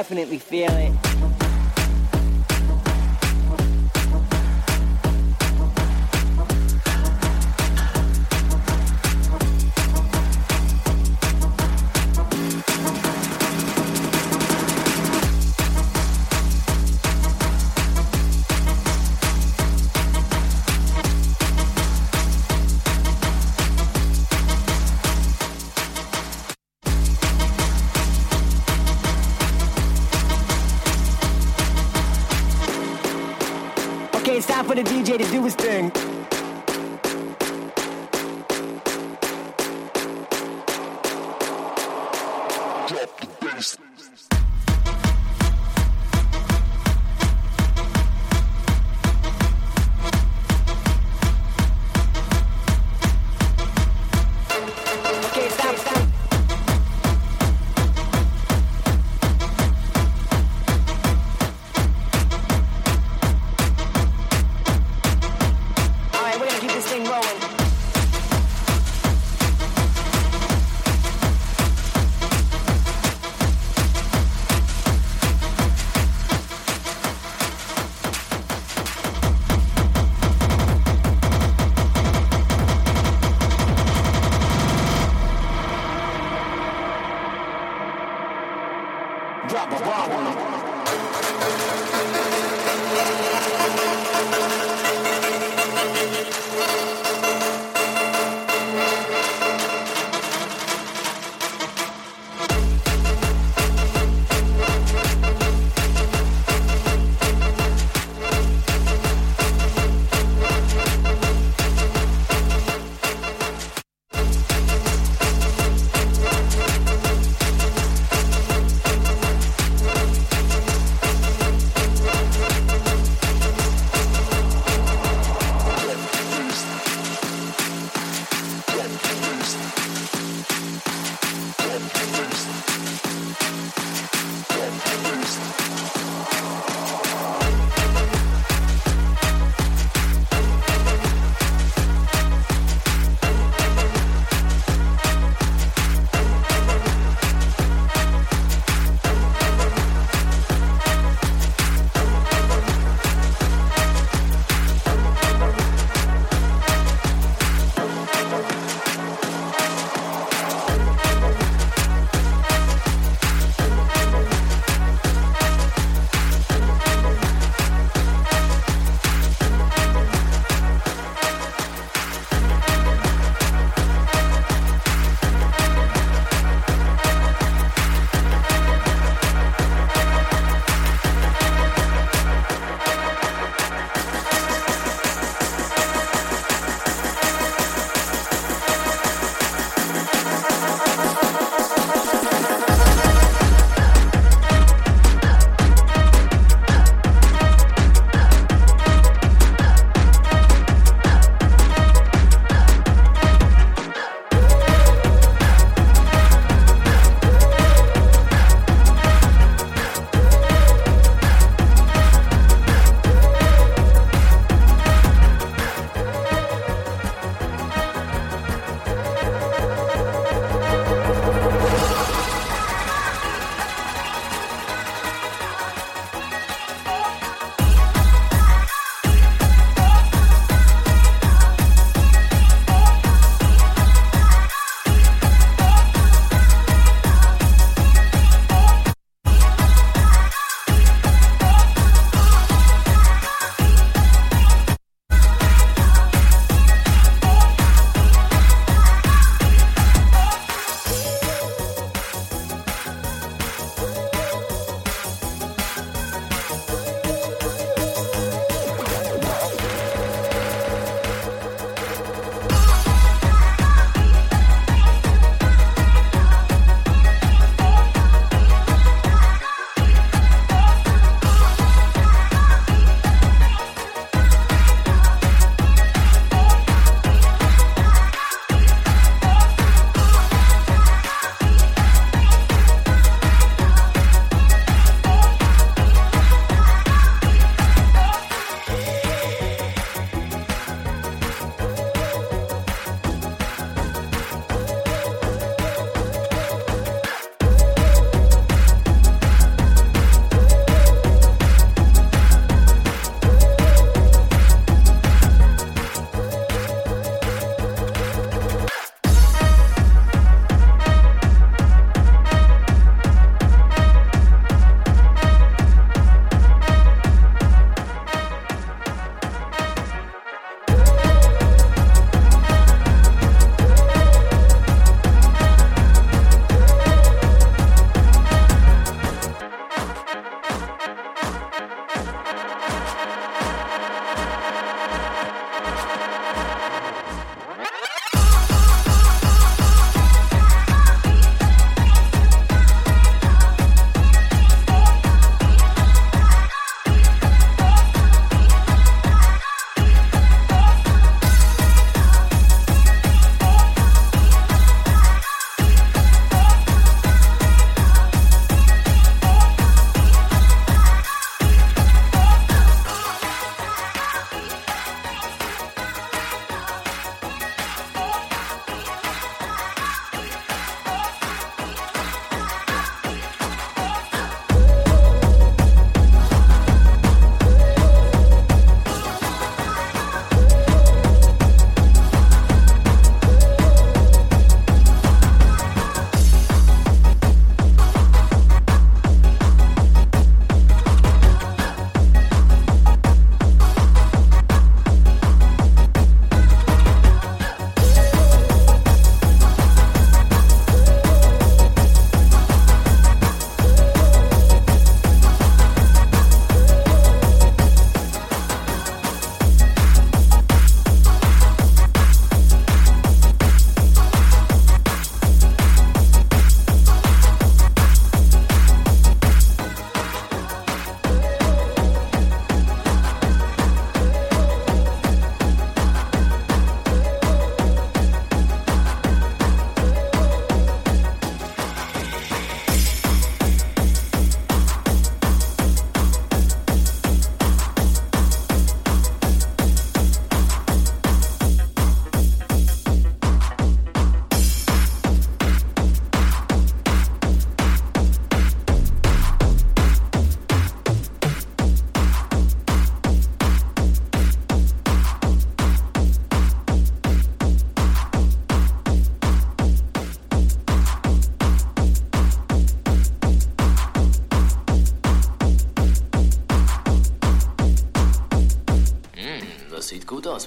Definitely feel it.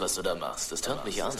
Was du da machst. Das tönt mich an.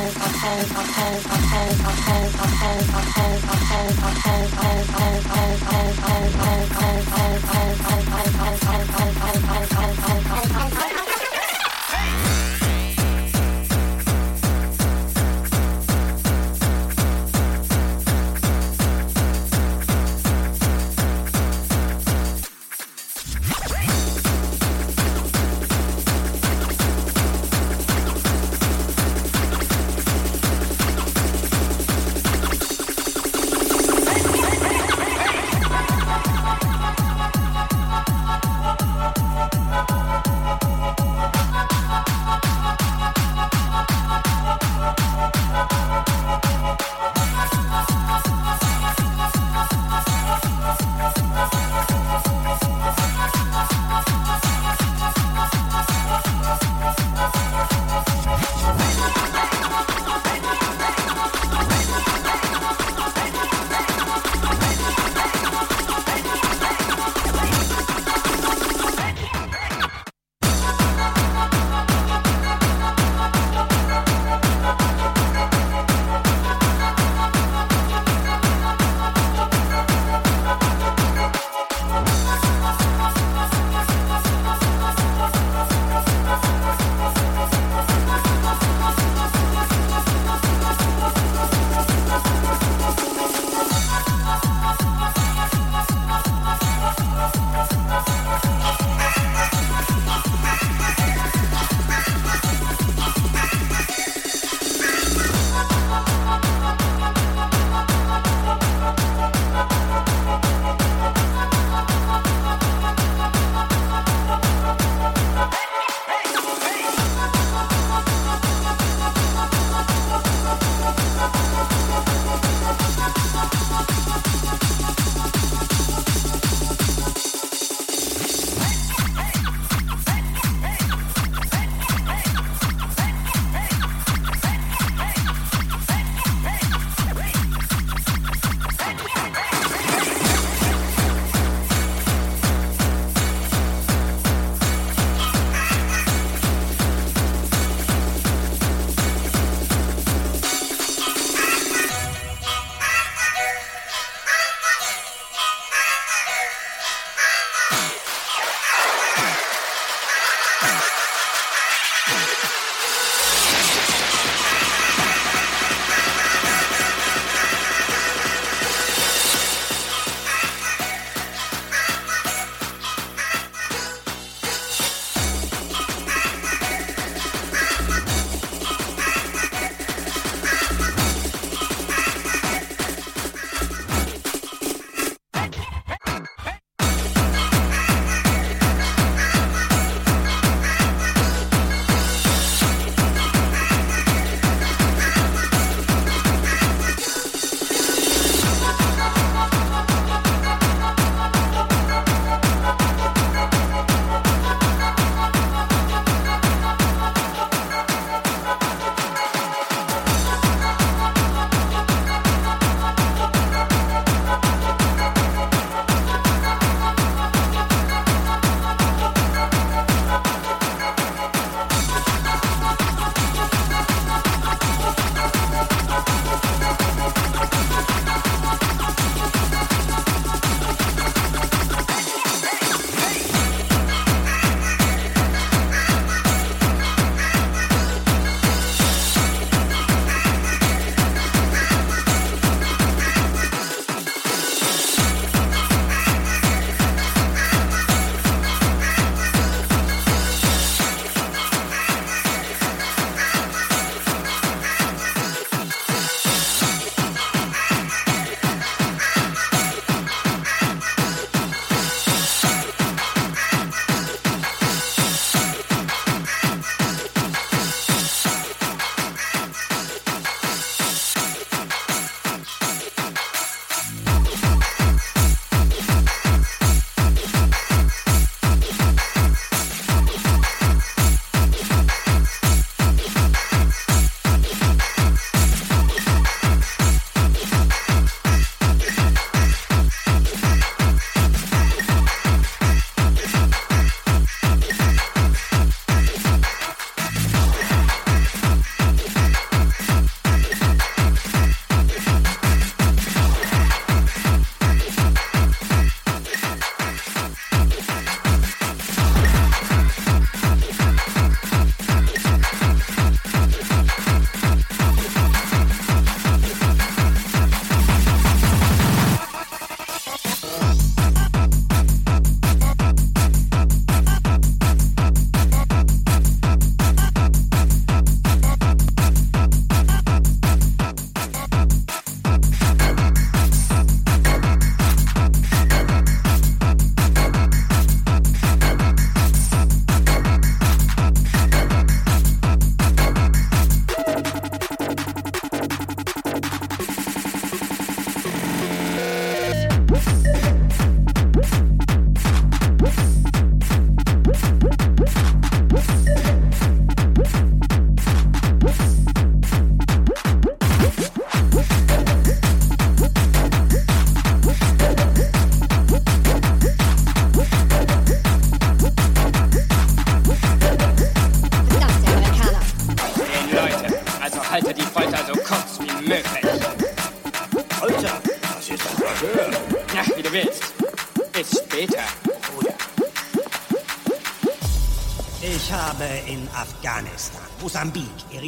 Thank you.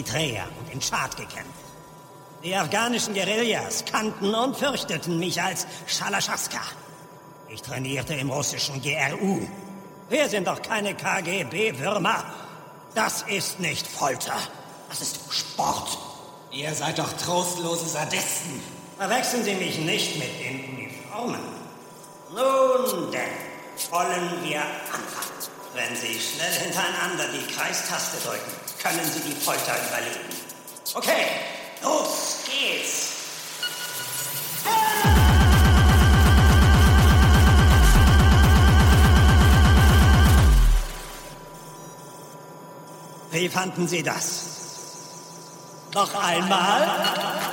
Eritrea und in Tschad gekämpft. Die afghanischen Guerillas kannten und fürchteten mich als Schalaschaska. Ich trainierte im russischen GRU. Wir sind doch keine KGB-Würmer. Das ist nicht Folter. Das ist Sport. Ihr seid doch trostlose Sadisten. Verwechseln Sie mich nicht mit den Uniformen. Nun denn, wollen wir werden Sie schnell hintereinander die Kreistaste drücken. Können Sie die Folter überleben. Okay, los geht's! Wie fanden Sie das? Noch einmal?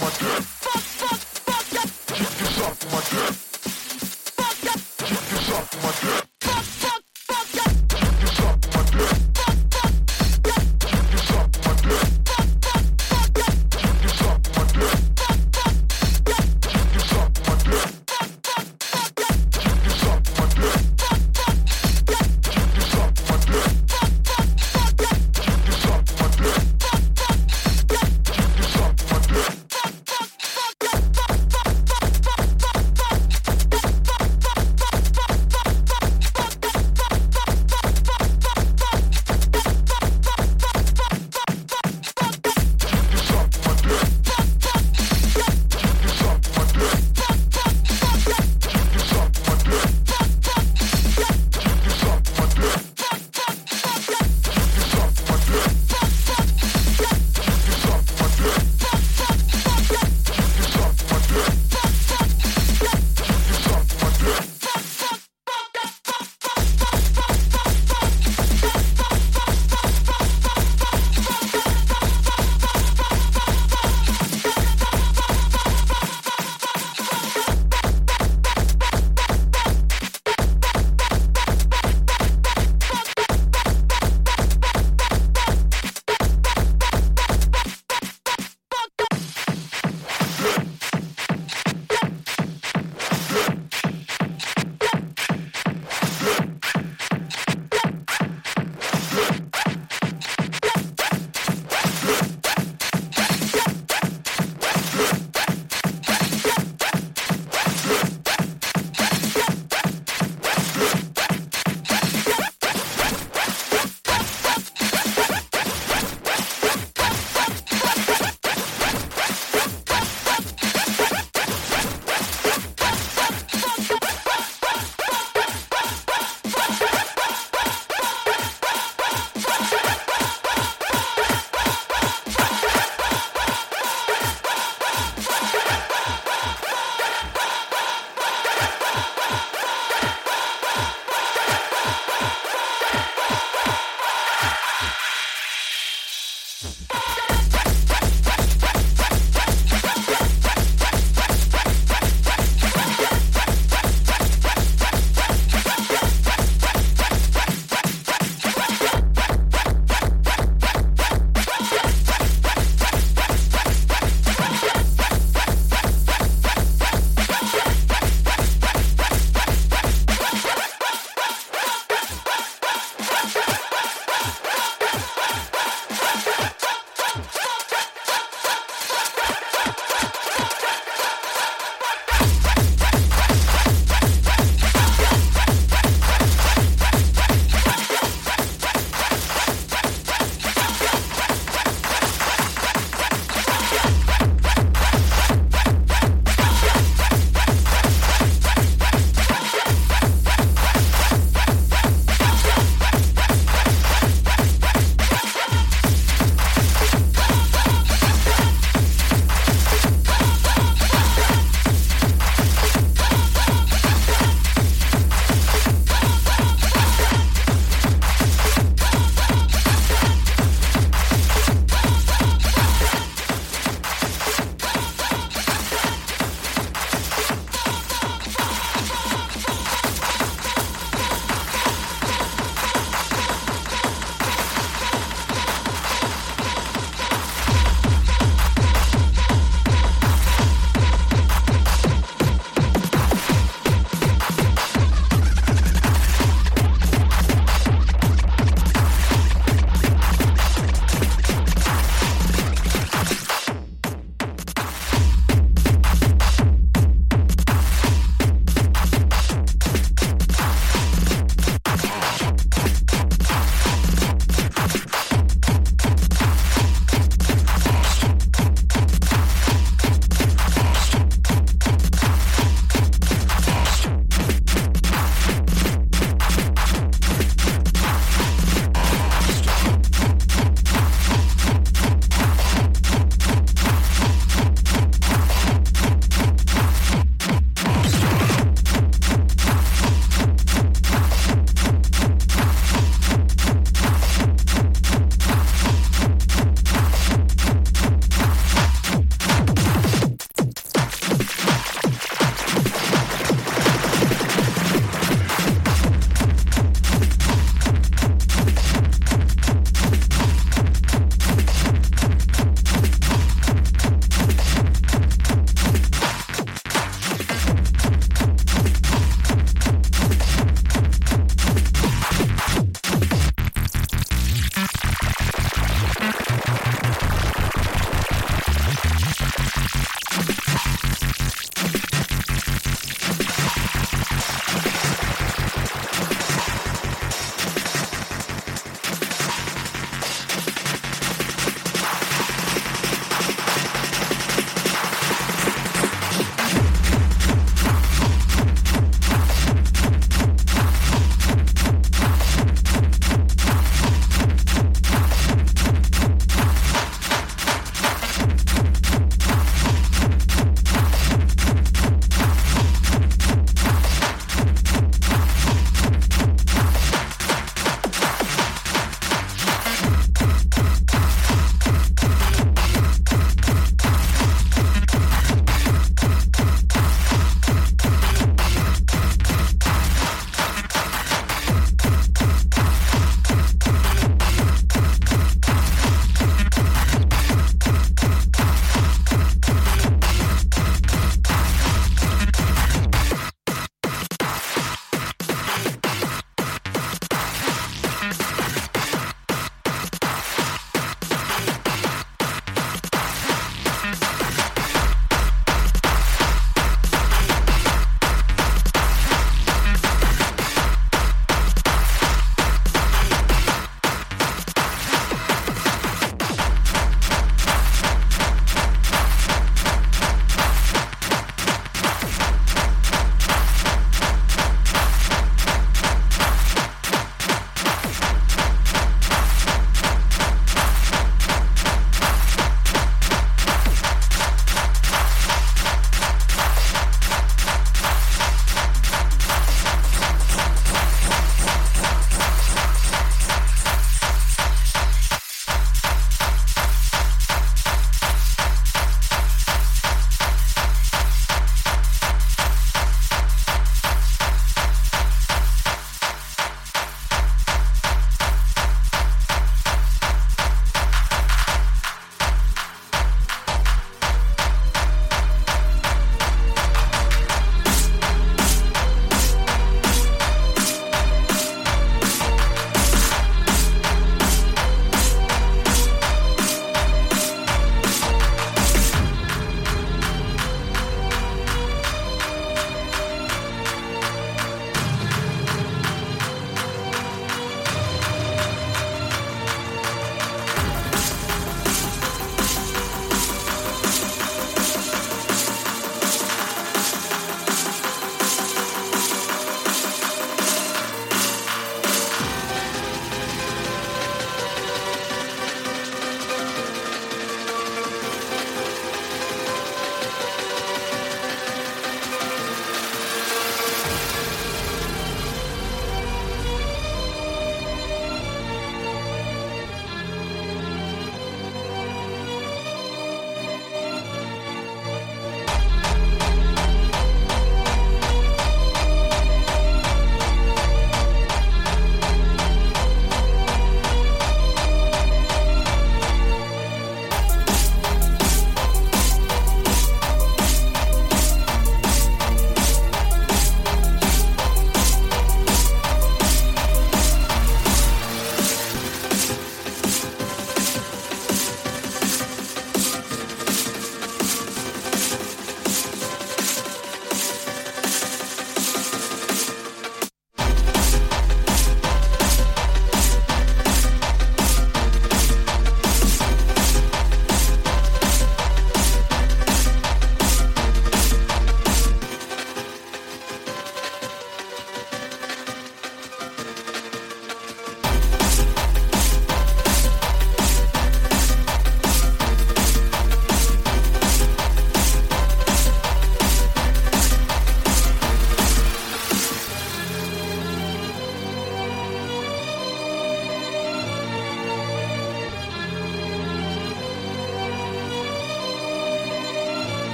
what's good.